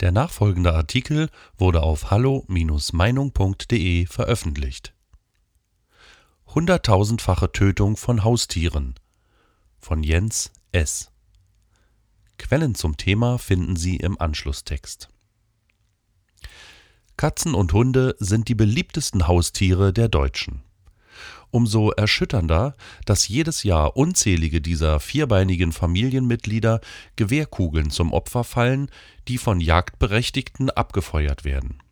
Der nachfolgende Artikel wurde auf hallo-meinung.de veröffentlicht. Hunderttausendfache Tötung von Haustieren von Jens S. Quellen zum Thema finden Sie im Anschlusstext. Katzen und Hunde sind die beliebtesten Haustiere der Deutschen umso erschütternder, dass jedes Jahr unzählige dieser vierbeinigen Familienmitglieder Gewehrkugeln zum Opfer fallen, die von Jagdberechtigten abgefeuert werden.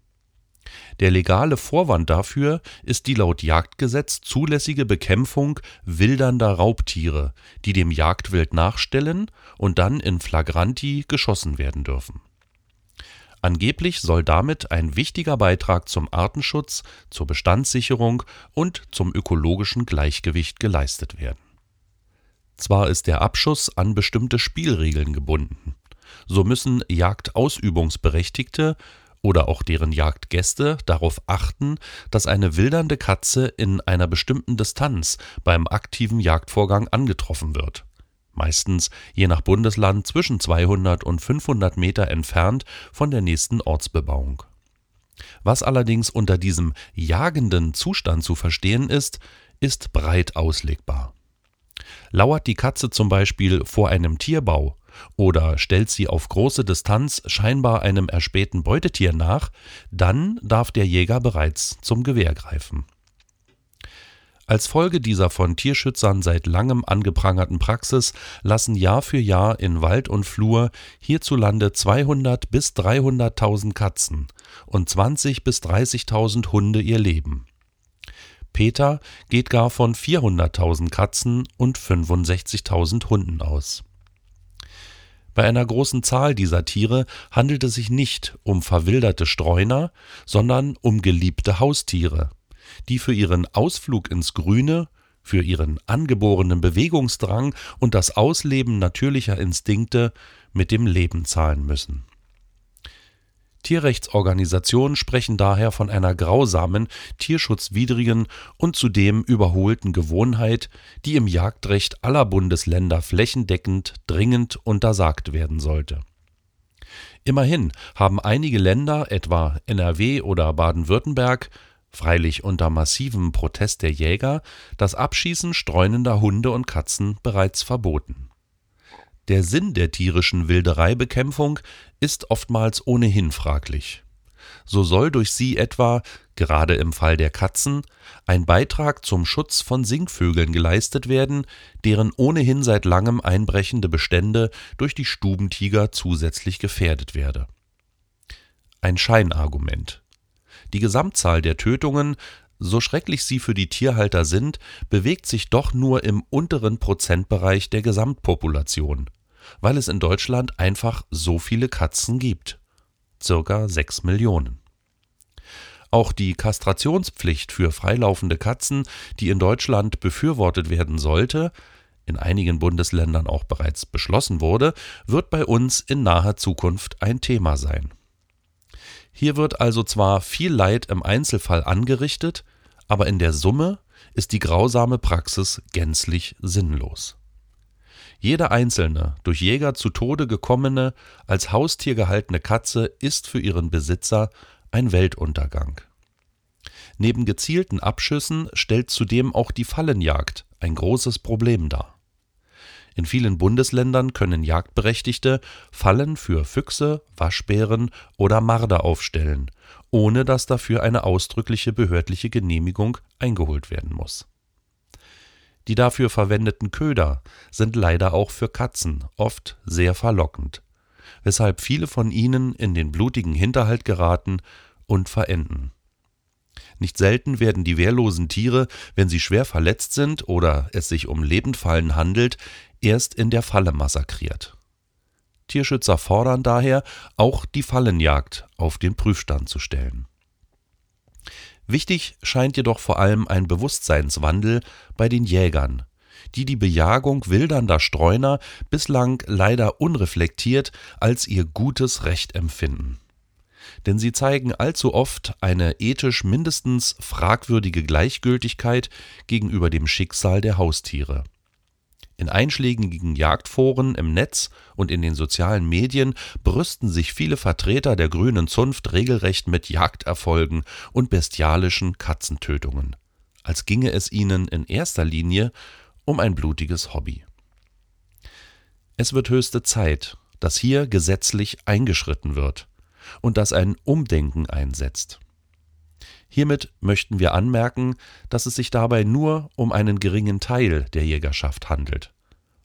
Der legale Vorwand dafür ist die laut Jagdgesetz zulässige Bekämpfung wildernder Raubtiere, die dem Jagdwild nachstellen und dann in flagranti geschossen werden dürfen Angeblich soll damit ein wichtiger Beitrag zum Artenschutz, zur Bestandssicherung und zum ökologischen Gleichgewicht geleistet werden. Zwar ist der Abschuss an bestimmte Spielregeln gebunden. So müssen Jagdausübungsberechtigte oder auch deren Jagdgäste darauf achten, dass eine wildernde Katze in einer bestimmten Distanz beim aktiven Jagdvorgang angetroffen wird meistens je nach Bundesland zwischen 200 und 500 Meter entfernt von der nächsten Ortsbebauung. Was allerdings unter diesem jagenden Zustand zu verstehen ist, ist breit auslegbar. Lauert die Katze zum Beispiel vor einem Tierbau oder stellt sie auf große Distanz scheinbar einem erspähten Beutetier nach, dann darf der Jäger bereits zum Gewehr greifen als Folge dieser von Tierschützern seit langem angeprangerten Praxis lassen Jahr für Jahr in Wald und Flur hierzulande 200 bis 300.000 Katzen und 20 bis 30.000 Hunde ihr Leben. Peter geht gar von 400.000 Katzen und 65.000 Hunden aus. Bei einer großen Zahl dieser Tiere handelt es sich nicht um verwilderte Streuner, sondern um geliebte Haustiere die für ihren Ausflug ins Grüne, für ihren angeborenen Bewegungsdrang und das Ausleben natürlicher Instinkte mit dem Leben zahlen müssen. Tierrechtsorganisationen sprechen daher von einer grausamen, tierschutzwidrigen und zudem überholten Gewohnheit, die im Jagdrecht aller Bundesländer flächendeckend dringend untersagt werden sollte. Immerhin haben einige Länder, etwa NRW oder Baden-Württemberg, freilich unter massivem Protest der Jäger, das Abschießen streunender Hunde und Katzen bereits verboten. Der Sinn der tierischen Wildereibekämpfung ist oftmals ohnehin fraglich. So soll durch sie etwa, gerade im Fall der Katzen, ein Beitrag zum Schutz von Singvögeln geleistet werden, deren ohnehin seit langem einbrechende Bestände durch die Stubentiger zusätzlich gefährdet werde. Ein Scheinargument die Gesamtzahl der Tötungen, so schrecklich sie für die Tierhalter sind, bewegt sich doch nur im unteren Prozentbereich der Gesamtpopulation, weil es in Deutschland einfach so viele Katzen gibt. Circa 6 Millionen. Auch die Kastrationspflicht für freilaufende Katzen, die in Deutschland befürwortet werden sollte, in einigen Bundesländern auch bereits beschlossen wurde, wird bei uns in naher Zukunft ein Thema sein hier wird also zwar viel Leid im Einzelfall angerichtet, aber in der Summe ist die grausame Praxis gänzlich sinnlos. Jede einzelne, durch Jäger zu Tode gekommene, als Haustier gehaltene Katze ist für ihren Besitzer ein Weltuntergang. Neben gezielten Abschüssen stellt zudem auch die Fallenjagd ein großes Problem dar in vielen Bundesländern können Jagdberechtigte Fallen für Füchse, Waschbären oder Marder aufstellen, ohne dass dafür eine ausdrückliche behördliche Genehmigung eingeholt werden muss. Die dafür verwendeten Köder sind leider auch für Katzen oft sehr verlockend, weshalb viele von ihnen in den blutigen Hinterhalt geraten und verenden. Nicht selten werden die wehrlosen Tiere, wenn sie schwer verletzt sind oder es sich um Lebendfallen handelt, erst in der Falle massakriert. Tierschützer fordern daher, auch die Fallenjagd auf den Prüfstand zu stellen. Wichtig scheint jedoch vor allem ein Bewusstseinswandel bei den Jägern, die die Bejagung wildernder Streuner bislang leider unreflektiert als ihr gutes Recht empfinden. Denn sie zeigen allzu oft eine ethisch mindestens fragwürdige Gleichgültigkeit gegenüber dem Schicksal der Haustiere In einschlägigen Jagdforen im Netz und in den sozialen Medien brüsten sich viele Vertreter der grünen Zunft regelrecht mit Jagderfolgen und bestialischen Katzentötungen, als ginge es ihnen in erster Linie um ein blutiges Hobby. Es wird höchste Zeit, dass hier gesetzlich eingeschritten wird und dass ein Umdenken einsetzt. Hiermit möchten wir anmerken, dass es sich dabei nur um einen geringen Teil der Jägerschaft handelt.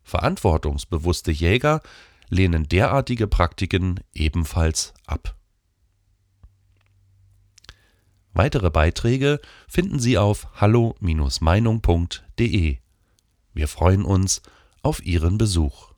Verantwortungsbewusste Jäger lehnen derartige Praktiken ebenfalls ab. Weitere Beiträge finden Sie auf hallo-meinung.de. Wir freuen uns auf Ihren Besuch.